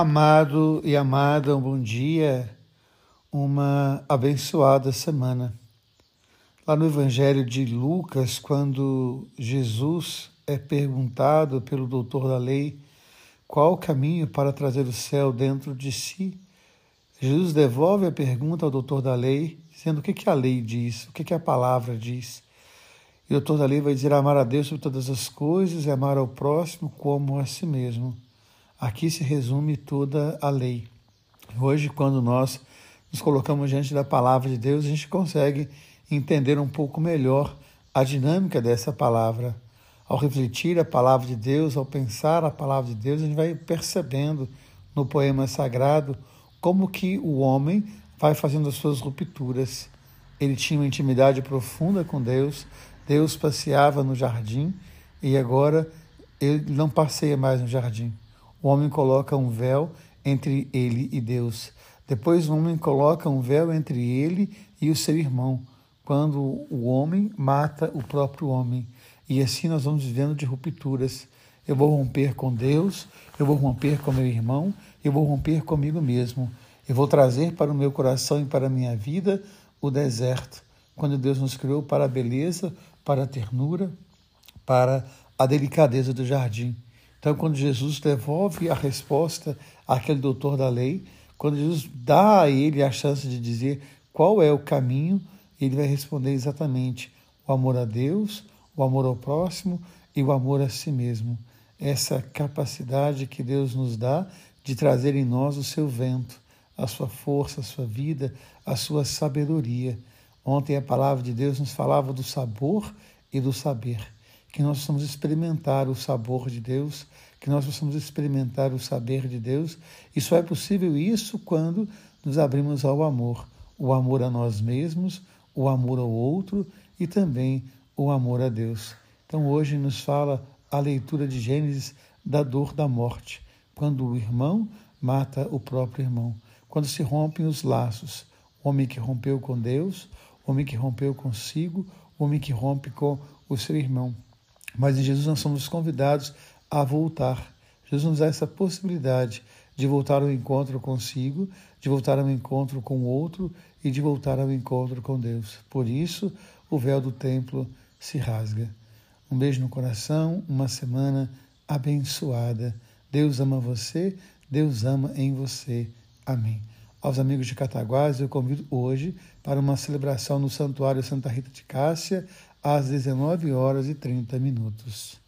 Amado e amada, um bom dia, uma abençoada semana. Lá no Evangelho de Lucas, quando Jesus é perguntado pelo doutor da lei qual o caminho para trazer o céu dentro de si, Jesus devolve a pergunta ao doutor da lei, dizendo o que, que a lei diz, o que, que a palavra diz. E o doutor da lei vai dizer amar a Deus sobre todas as coisas e amar ao próximo como a si mesmo. Aqui se resume toda a lei. Hoje, quando nós nos colocamos diante da palavra de Deus, a gente consegue entender um pouco melhor a dinâmica dessa palavra. Ao refletir a palavra de Deus, ao pensar a palavra de Deus, a gente vai percebendo no poema sagrado como que o homem vai fazendo as suas rupturas. Ele tinha uma intimidade profunda com Deus, Deus passeava no jardim e agora ele não passeia mais no jardim o homem coloca um véu entre ele e Deus. Depois o homem coloca um véu entre ele e o seu irmão, quando o homem mata o próprio homem. E assim nós vamos vivendo de rupturas. Eu vou romper com Deus, eu vou romper com meu irmão, eu vou romper comigo mesmo. Eu vou trazer para o meu coração e para a minha vida o deserto, quando Deus nos criou para a beleza, para a ternura, para a delicadeza do jardim. Então, quando Jesus devolve a resposta àquele doutor da lei, quando Jesus dá a ele a chance de dizer qual é o caminho, ele vai responder exatamente o amor a Deus, o amor ao próximo e o amor a si mesmo. Essa capacidade que Deus nos dá de trazer em nós o seu vento, a sua força, a sua vida, a sua sabedoria. Ontem a palavra de Deus nos falava do sabor e do saber que nós possamos experimentar o sabor de Deus, que nós possamos experimentar o saber de Deus. E só é possível isso quando nos abrimos ao amor, o amor a nós mesmos, o amor ao outro e também o amor a Deus. Então hoje nos fala a leitura de Gênesis da dor da morte, quando o irmão mata o próprio irmão, quando se rompem os laços, o homem que rompeu com Deus, o homem que rompeu consigo, o homem que rompe com o seu irmão. Mas em Jesus nós somos convidados a voltar. Jesus nos dá essa possibilidade de voltar ao encontro consigo, de voltar ao encontro com o outro e de voltar ao encontro com Deus. Por isso, o véu do templo se rasga. Um beijo no coração, uma semana abençoada. Deus ama você, Deus ama em você. Amém. Aos amigos de Cataguás, eu convido hoje para uma celebração no Santuário Santa Rita de Cássia, às 19 horas e 30 minutos.